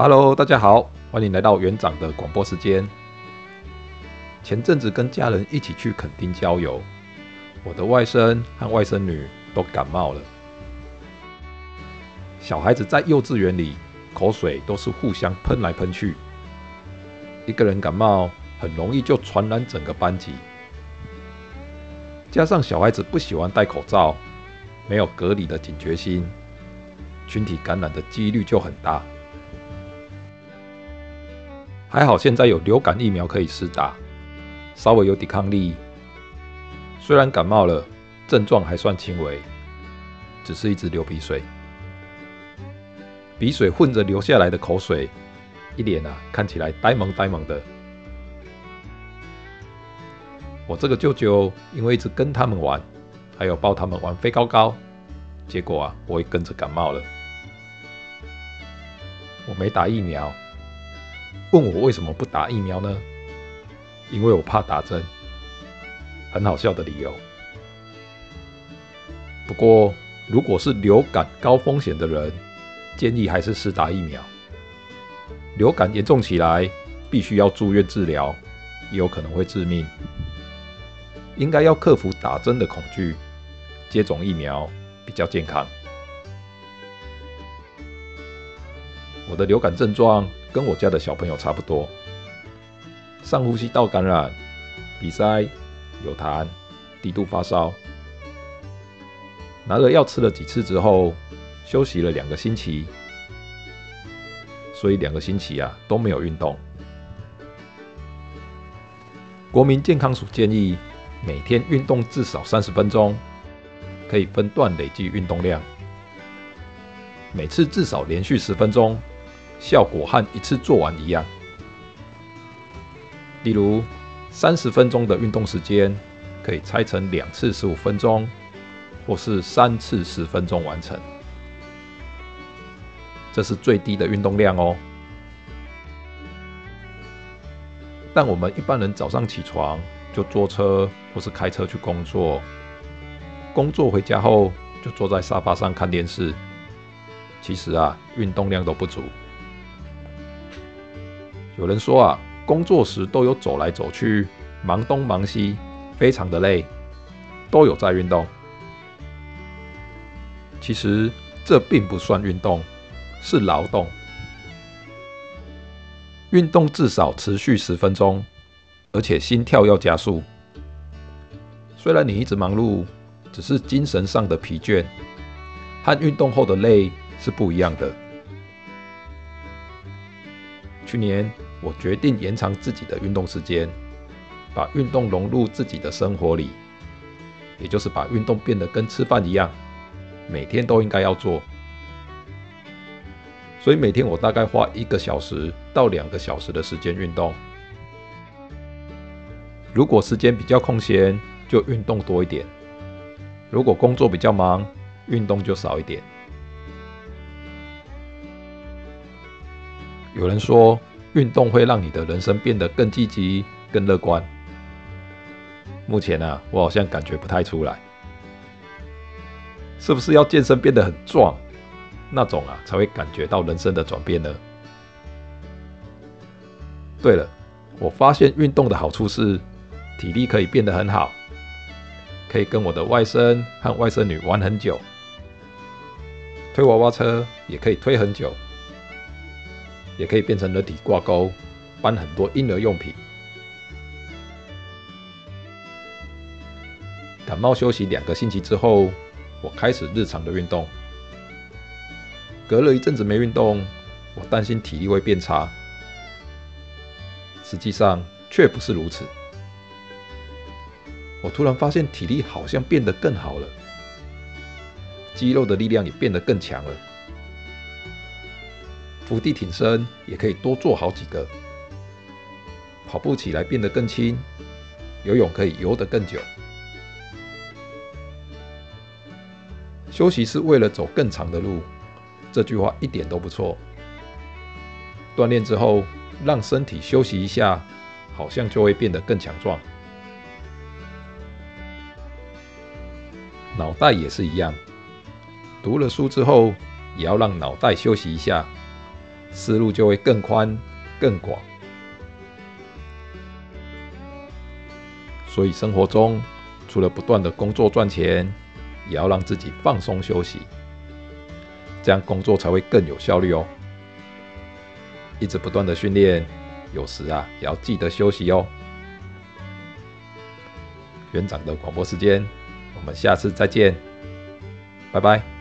Hello，大家好，欢迎来到园长的广播时间。前阵子跟家人一起去垦丁郊游，我的外甥和外甥女都感冒了。小孩子在幼稚园里，口水都是互相喷来喷去，一个人感冒很容易就传染整个班级。加上小孩子不喜欢戴口罩，没有隔离的警觉心，群体感染的几率就很大。还好现在有流感疫苗可以施打，稍微有抵抗力。虽然感冒了，症状还算轻微，只是一直流鼻水，鼻水混着流下来的口水，一脸啊看起来呆萌呆萌的。我这个舅舅因为一直跟他们玩，还有抱他们玩飞高高，结果啊，我也跟着感冒了。我没打疫苗，问我为什么不打疫苗呢？因为我怕打针，很好笑的理由。不过，如果是流感高风险的人，建议还是施打疫苗。流感严重起来，必须要住院治疗，也有可能会致命。应该要克服打针的恐惧，接种疫苗比较健康。我的流感症状跟我家的小朋友差不多：上呼吸道感染、鼻塞、有痰、低度发烧。拿了药吃了几次之后，休息了两个星期，所以两个星期啊都没有运动。国民健康署建议。每天运动至少三十分钟，可以分段累计运动量。每次至少连续十分钟，效果和一次做完一样。例如，三十分钟的运动时间可以拆成两次十五分钟，或是三次十分钟完成。这是最低的运动量哦。但我们一般人早上起床，就坐车或是开车去工作，工作回家后就坐在沙发上看电视。其实啊，运动量都不足。有人说啊，工作时都有走来走去，忙东忙西，非常的累，都有在运动。其实这并不算运动，是劳动。运动至少持续十分钟。而且心跳要加速。虽然你一直忙碌，只是精神上的疲倦和运动后的累是不一样的。去年我决定延长自己的运动时间，把运动融入自己的生活里，也就是把运动变得跟吃饭一样，每天都应该要做。所以每天我大概花一个小时到两个小时的时间运动。如果时间比较空闲，就运动多一点；如果工作比较忙，运动就少一点。有人说，运动会让你的人生变得更积极、更乐观。目前、啊，我好像感觉不太出来。是不是要健身变得很壮，那种啊，才会感觉到人生的转变呢？对了，我发现运动的好处是。体力可以变得很好，可以跟我的外甥和外甥女玩很久，推娃娃车也可以推很久，也可以变成人体挂钩，搬很多婴儿用品。感冒休息两个星期之后，我开始日常的运动。隔了一阵子没运动，我担心体力会变差，实际上却不是如此。我突然发现体力好像变得更好了，肌肉的力量也变得更强了，伏地挺身也可以多做好几个，跑步起来变得更轻，游泳可以游得更久。休息是为了走更长的路，这句话一点都不错。锻炼之后，让身体休息一下，好像就会变得更强壮。脑袋也是一样，读了书之后，也要让脑袋休息一下，思路就会更宽更广。所以生活中除了不断的工作赚钱，也要让自己放松休息，这样工作才会更有效率哦。一直不断的训练，有时啊也要记得休息哦。园长的广播时间，我们下次再见，拜拜。